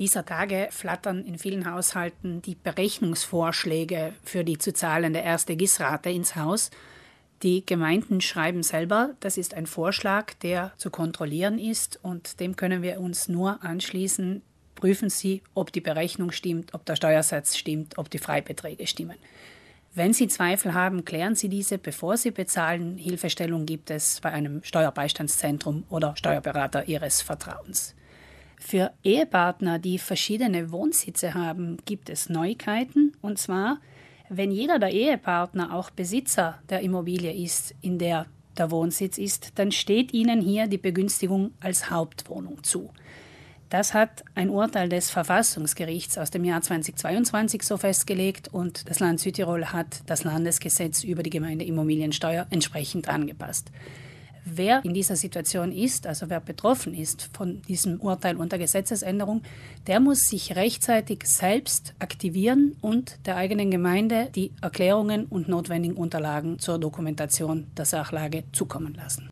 Dieser Tage flattern in vielen Haushalten die Berechnungsvorschläge für die zu zahlende erste GIS-Rate ins Haus. Die Gemeinden schreiben selber, das ist ein Vorschlag, der zu kontrollieren ist und dem können wir uns nur anschließen. Prüfen Sie, ob die Berechnung stimmt, ob der Steuersatz stimmt, ob die Freibeträge stimmen. Wenn Sie Zweifel haben, klären Sie diese, bevor Sie bezahlen. Hilfestellung gibt es bei einem Steuerbeistandszentrum oder Steuerberater Ihres Vertrauens. Für Ehepartner, die verschiedene Wohnsitze haben, gibt es Neuigkeiten. Und zwar, wenn jeder der Ehepartner auch Besitzer der Immobilie ist, in der der Wohnsitz ist, dann steht ihnen hier die Begünstigung als Hauptwohnung zu. Das hat ein Urteil des Verfassungsgerichts aus dem Jahr 2022 so festgelegt und das Land Südtirol hat das Landesgesetz über die Gemeindeimmobiliensteuer entsprechend angepasst. Wer in dieser Situation ist, also wer betroffen ist von diesem Urteil unter Gesetzesänderung, der muss sich rechtzeitig selbst aktivieren und der eigenen Gemeinde die Erklärungen und notwendigen Unterlagen zur Dokumentation der Sachlage zukommen lassen.